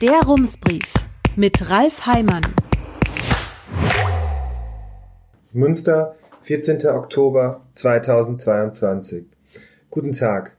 Der Rumsbrief mit Ralf Heimann. Münster, 14. Oktober 2022. Guten Tag.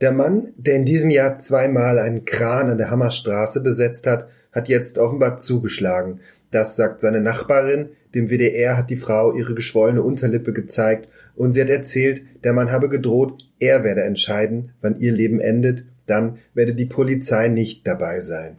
Der Mann, der in diesem Jahr zweimal einen Kran an der Hammerstraße besetzt hat, hat jetzt offenbar zugeschlagen. Das sagt seine Nachbarin. Dem WDR hat die Frau ihre geschwollene Unterlippe gezeigt und sie hat erzählt, der Mann habe gedroht, er werde entscheiden, wann ihr Leben endet, dann werde die Polizei nicht dabei sein.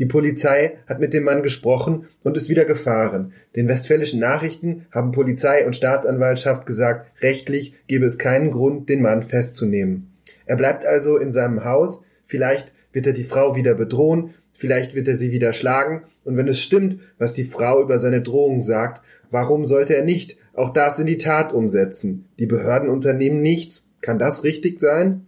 Die Polizei hat mit dem Mann gesprochen und ist wieder gefahren. Den westfälischen Nachrichten haben Polizei und Staatsanwaltschaft gesagt, rechtlich gebe es keinen Grund, den Mann festzunehmen. Er bleibt also in seinem Haus, vielleicht wird er die Frau wieder bedrohen, vielleicht wird er sie wieder schlagen, und wenn es stimmt, was die Frau über seine Drohung sagt, warum sollte er nicht auch das in die Tat umsetzen? Die Behörden unternehmen nichts. Kann das richtig sein?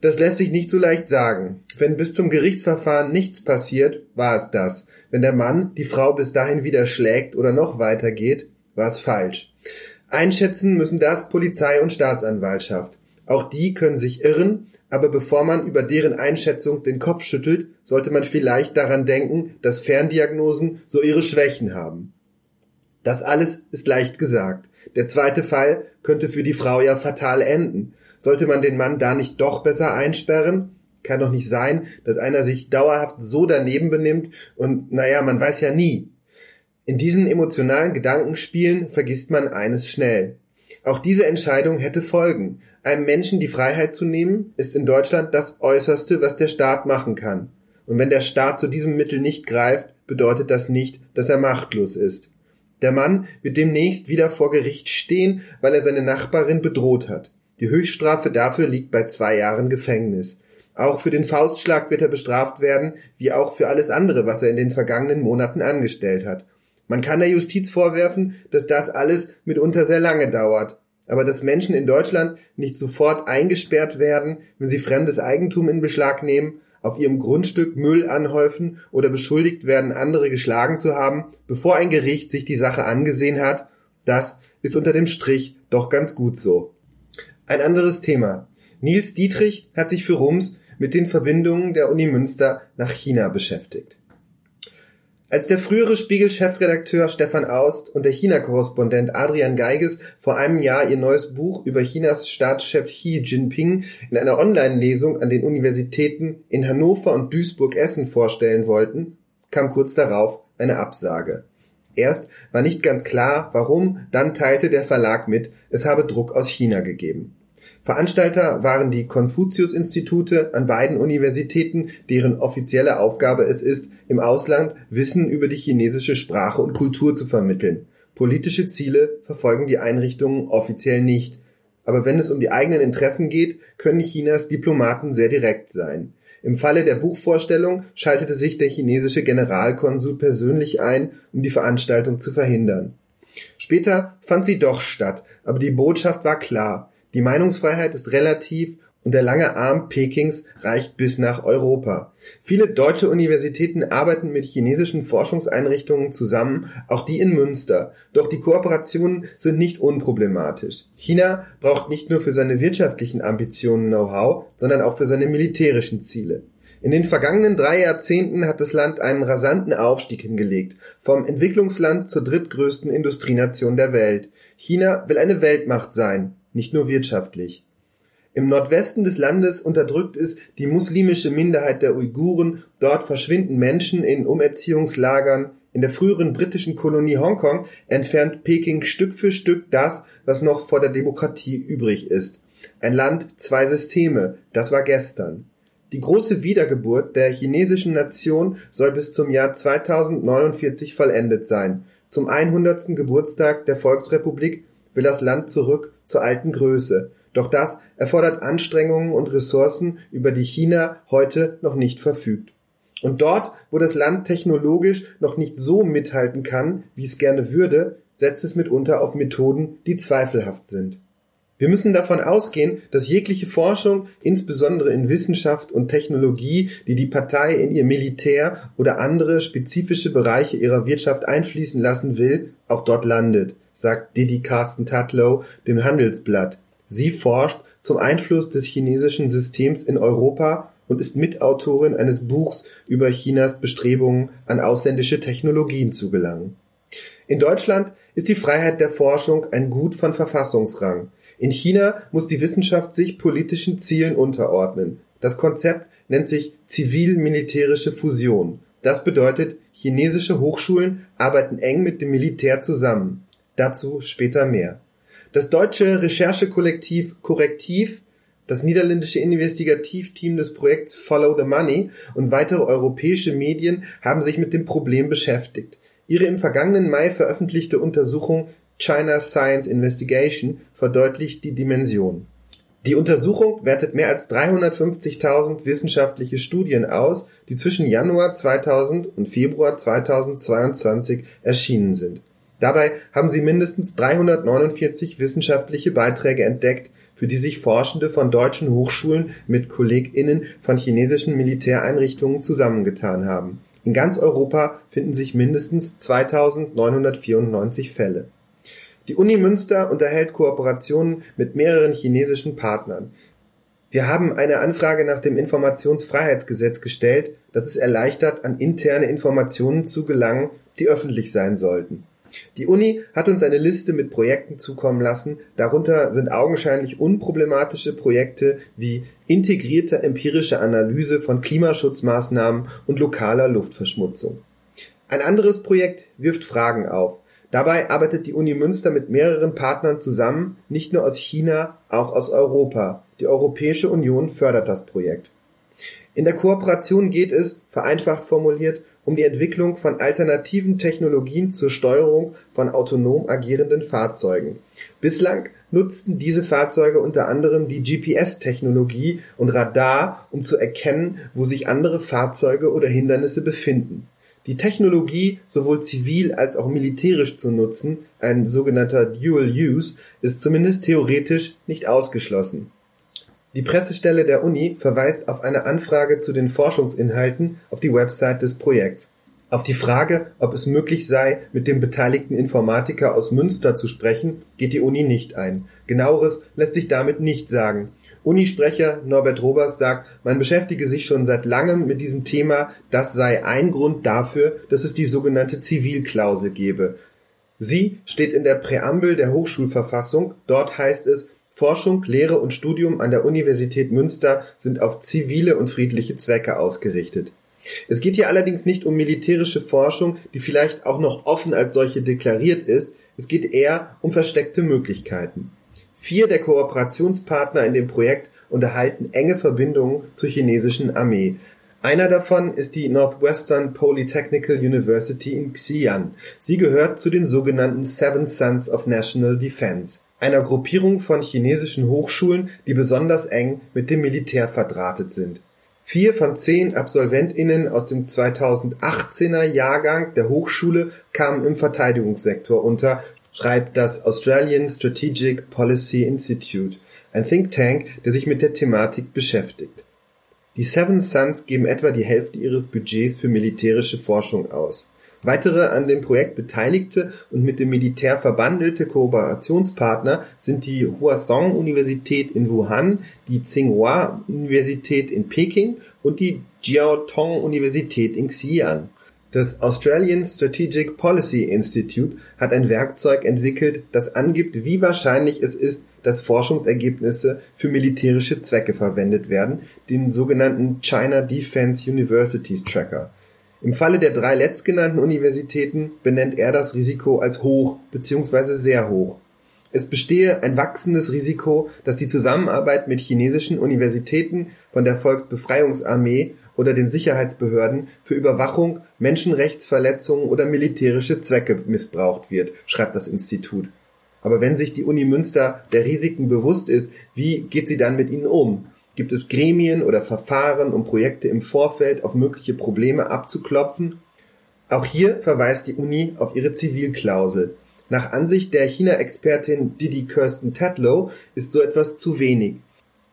Das lässt sich nicht so leicht sagen. Wenn bis zum Gerichtsverfahren nichts passiert, war es das. Wenn der Mann die Frau bis dahin wieder schlägt oder noch weiter geht, war es falsch. Einschätzen müssen das Polizei und Staatsanwaltschaft. Auch die können sich irren, aber bevor man über deren Einschätzung den Kopf schüttelt, sollte man vielleicht daran denken, dass Ferndiagnosen so ihre Schwächen haben. Das alles ist leicht gesagt. Der zweite Fall könnte für die Frau ja fatal enden. Sollte man den Mann da nicht doch besser einsperren? Kann doch nicht sein, dass einer sich dauerhaft so daneben benimmt und naja, man weiß ja nie. In diesen emotionalen Gedankenspielen vergisst man eines schnell. Auch diese Entscheidung hätte Folgen. Einem Menschen die Freiheit zu nehmen, ist in Deutschland das Äußerste, was der Staat machen kann. Und wenn der Staat zu diesem Mittel nicht greift, bedeutet das nicht, dass er machtlos ist. Der Mann wird demnächst wieder vor Gericht stehen, weil er seine Nachbarin bedroht hat. Die Höchststrafe dafür liegt bei zwei Jahren Gefängnis. Auch für den Faustschlag wird er bestraft werden, wie auch für alles andere, was er in den vergangenen Monaten angestellt hat. Man kann der Justiz vorwerfen, dass das alles mitunter sehr lange dauert. Aber dass Menschen in Deutschland nicht sofort eingesperrt werden, wenn sie fremdes Eigentum in Beschlag nehmen, auf ihrem Grundstück Müll anhäufen oder beschuldigt werden, andere geschlagen zu haben, bevor ein Gericht sich die Sache angesehen hat, das ist unter dem Strich doch ganz gut so. Ein anderes Thema. Nils Dietrich hat sich für Rums mit den Verbindungen der Uni Münster nach China beschäftigt. Als der frühere Spiegel-Chefredakteur Stefan Aust und der China-Korrespondent Adrian Geiges vor einem Jahr ihr neues Buch über Chinas Staatschef Xi Jinping in einer Online-Lesung an den Universitäten in Hannover und Duisburg-Essen vorstellen wollten, kam kurz darauf eine Absage. Erst war nicht ganz klar, warum, dann teilte der Verlag mit, es habe Druck aus China gegeben. Veranstalter waren die Konfuzius-Institute an beiden Universitäten, deren offizielle Aufgabe es ist, im Ausland Wissen über die chinesische Sprache und Kultur zu vermitteln. Politische Ziele verfolgen die Einrichtungen offiziell nicht. Aber wenn es um die eigenen Interessen geht, können Chinas Diplomaten sehr direkt sein. Im Falle der Buchvorstellung schaltete sich der chinesische Generalkonsul persönlich ein, um die Veranstaltung zu verhindern. Später fand sie doch statt, aber die Botschaft war klar. Die Meinungsfreiheit ist relativ und der lange Arm Pekings reicht bis nach Europa. Viele deutsche Universitäten arbeiten mit chinesischen Forschungseinrichtungen zusammen, auch die in Münster. Doch die Kooperationen sind nicht unproblematisch. China braucht nicht nur für seine wirtschaftlichen Ambitionen Know-how, sondern auch für seine militärischen Ziele. In den vergangenen drei Jahrzehnten hat das Land einen rasanten Aufstieg hingelegt, vom Entwicklungsland zur drittgrößten Industrienation der Welt. China will eine Weltmacht sein, nicht nur wirtschaftlich. Im Nordwesten des Landes unterdrückt es die muslimische Minderheit der Uiguren, dort verschwinden Menschen in Umerziehungslagern. In der früheren britischen Kolonie Hongkong entfernt Peking Stück für Stück das, was noch vor der Demokratie übrig ist. Ein Land, zwei Systeme, das war gestern. Die große Wiedergeburt der chinesischen Nation soll bis zum Jahr 2049 vollendet sein. Zum 100. Geburtstag der Volksrepublik will das Land zurück zur alten Größe. Doch das erfordert Anstrengungen und Ressourcen, über die China heute noch nicht verfügt. Und dort, wo das Land technologisch noch nicht so mithalten kann, wie es gerne würde, setzt es mitunter auf Methoden, die zweifelhaft sind. Wir müssen davon ausgehen, dass jegliche Forschung, insbesondere in Wissenschaft und Technologie, die die Partei in ihr Militär oder andere spezifische Bereiche ihrer Wirtschaft einfließen lassen will, auch dort landet, sagt Didi Carsten Tatlow dem Handelsblatt. Sie forscht zum Einfluss des chinesischen Systems in Europa und ist Mitautorin eines Buchs über Chinas Bestrebungen, an ausländische Technologien zu gelangen. In Deutschland ist die Freiheit der Forschung ein Gut von Verfassungsrang. In China muss die Wissenschaft sich politischen Zielen unterordnen. Das Konzept nennt sich zivil-militärische Fusion. Das bedeutet, chinesische Hochschulen arbeiten eng mit dem Militär zusammen. Dazu später mehr. Das deutsche Recherchekollektiv Korrektiv, das niederländische Investigativteam des Projekts Follow the Money und weitere europäische Medien haben sich mit dem Problem beschäftigt. Ihre im vergangenen Mai veröffentlichte Untersuchung China Science Investigation verdeutlicht die Dimension. Die Untersuchung wertet mehr als 350.000 wissenschaftliche Studien aus, die zwischen Januar 2000 und Februar 2022 erschienen sind. Dabei haben sie mindestens 349 wissenschaftliche Beiträge entdeckt, für die sich Forschende von deutschen Hochschulen mit KollegInnen von chinesischen Militäreinrichtungen zusammengetan haben. In ganz Europa finden sich mindestens 2994 Fälle. Die Uni Münster unterhält Kooperationen mit mehreren chinesischen Partnern. Wir haben eine Anfrage nach dem Informationsfreiheitsgesetz gestellt, das es erleichtert, an interne Informationen zu gelangen, die öffentlich sein sollten. Die Uni hat uns eine Liste mit Projekten zukommen lassen, darunter sind augenscheinlich unproblematische Projekte wie integrierte empirische Analyse von Klimaschutzmaßnahmen und lokaler Luftverschmutzung. Ein anderes Projekt wirft Fragen auf. Dabei arbeitet die Uni Münster mit mehreren Partnern zusammen, nicht nur aus China, auch aus Europa. Die Europäische Union fördert das Projekt. In der Kooperation geht es, vereinfacht formuliert, um die Entwicklung von alternativen Technologien zur Steuerung von autonom agierenden Fahrzeugen. Bislang nutzten diese Fahrzeuge unter anderem die GPS-Technologie und Radar, um zu erkennen, wo sich andere Fahrzeuge oder Hindernisse befinden. Die Technologie sowohl zivil als auch militärisch zu nutzen, ein sogenannter Dual Use, ist zumindest theoretisch nicht ausgeschlossen. Die Pressestelle der Uni verweist auf eine Anfrage zu den Forschungsinhalten auf die Website des Projekts. Auf die Frage, ob es möglich sei, mit dem beteiligten Informatiker aus Münster zu sprechen, geht die Uni nicht ein. Genaueres lässt sich damit nicht sagen. Unisprecher Norbert Robers sagt, man beschäftige sich schon seit langem mit diesem Thema, das sei ein Grund dafür, dass es die sogenannte Zivilklausel gebe. Sie steht in der Präambel der Hochschulverfassung, dort heißt es, Forschung, Lehre und Studium an der Universität Münster sind auf zivile und friedliche Zwecke ausgerichtet. Es geht hier allerdings nicht um militärische Forschung, die vielleicht auch noch offen als solche deklariert ist, es geht eher um versteckte Möglichkeiten. Vier der Kooperationspartner in dem Projekt unterhalten enge Verbindungen zur chinesischen Armee. Einer davon ist die Northwestern Polytechnical University in Xi'an. Sie gehört zu den sogenannten Seven Sons of National Defense einer Gruppierung von chinesischen Hochschulen, die besonders eng mit dem Militär verdrahtet sind. Vier von zehn AbsolventInnen aus dem 2018er Jahrgang der Hochschule kamen im Verteidigungssektor unter, schreibt das Australian Strategic Policy Institute, ein Think Tank, der sich mit der Thematik beschäftigt. Die Seven Sons geben etwa die Hälfte ihres Budgets für militärische Forschung aus Weitere an dem Projekt beteiligte und mit dem Militär verbandelte Kooperationspartner sind die Hua-Song-Universität in Wuhan, die Tsinghua-Universität in Peking und die Jiao-Tong-Universität in Xi'an. Das Australian Strategic Policy Institute hat ein Werkzeug entwickelt, das angibt, wie wahrscheinlich es ist, dass Forschungsergebnisse für militärische Zwecke verwendet werden, den sogenannten China Defense Universities Tracker. Im Falle der drei letztgenannten Universitäten benennt er das Risiko als hoch bzw. sehr hoch. Es bestehe ein wachsendes Risiko, dass die Zusammenarbeit mit chinesischen Universitäten von der Volksbefreiungsarmee oder den Sicherheitsbehörden für Überwachung, Menschenrechtsverletzungen oder militärische Zwecke missbraucht wird, schreibt das Institut. Aber wenn sich die Uni Münster der Risiken bewusst ist, wie geht sie dann mit ihnen um? Gibt es Gremien oder Verfahren, um Projekte im Vorfeld auf mögliche Probleme abzuklopfen? Auch hier verweist die Uni auf ihre Zivilklausel. Nach Ansicht der China-Expertin Didi Kirsten Tatlow ist so etwas zu wenig.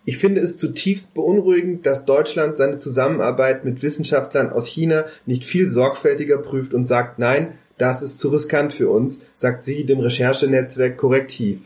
Ich finde es zutiefst beunruhigend, dass Deutschland seine Zusammenarbeit mit Wissenschaftlern aus China nicht viel sorgfältiger prüft und sagt, nein, das ist zu riskant für uns, sagt sie dem Recherchenetzwerk Korrektiv.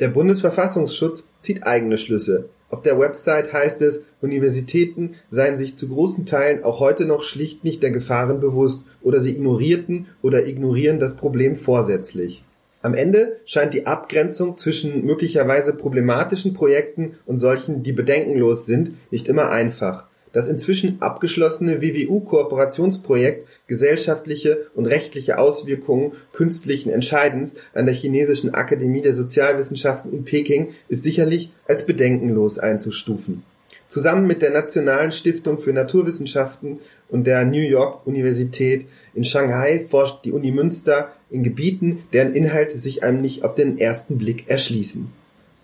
Der Bundesverfassungsschutz zieht eigene Schlüsse. Auf der Website heißt es, Universitäten seien sich zu großen Teilen auch heute noch schlicht nicht der Gefahren bewusst oder sie ignorierten oder ignorieren das Problem vorsätzlich. Am Ende scheint die Abgrenzung zwischen möglicherweise problematischen Projekten und solchen, die bedenkenlos sind, nicht immer einfach. Das inzwischen abgeschlossene WWU-Kooperationsprojekt Gesellschaftliche und rechtliche Auswirkungen künstlichen Entscheidens an der Chinesischen Akademie der Sozialwissenschaften in Peking ist sicherlich als bedenkenlos einzustufen. Zusammen mit der Nationalen Stiftung für Naturwissenschaften und der New York Universität in Shanghai forscht die Uni Münster in Gebieten, deren Inhalt sich einem nicht auf den ersten Blick erschließen.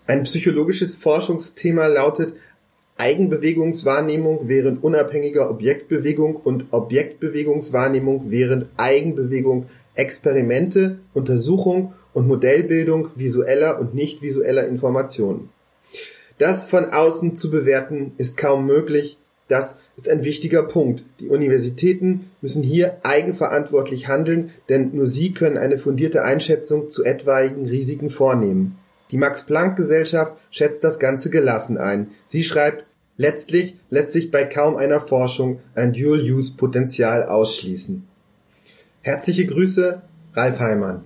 Ein psychologisches Forschungsthema lautet Eigenbewegungswahrnehmung während unabhängiger Objektbewegung und Objektbewegungswahrnehmung während Eigenbewegung Experimente, Untersuchung und Modellbildung visueller und nicht visueller Informationen. Das von außen zu bewerten ist kaum möglich, das ist ein wichtiger Punkt. Die Universitäten müssen hier eigenverantwortlich handeln, denn nur sie können eine fundierte Einschätzung zu etwaigen Risiken vornehmen. Die Max-Planck-Gesellschaft schätzt das Ganze gelassen ein. Sie schreibt, letztlich lässt sich bei kaum einer Forschung ein Dual-Use-Potenzial ausschließen. Herzliche Grüße, Ralf Heimann.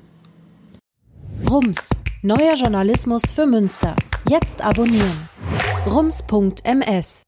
Rums, neuer Journalismus für Münster. Jetzt abonnieren. rums.ms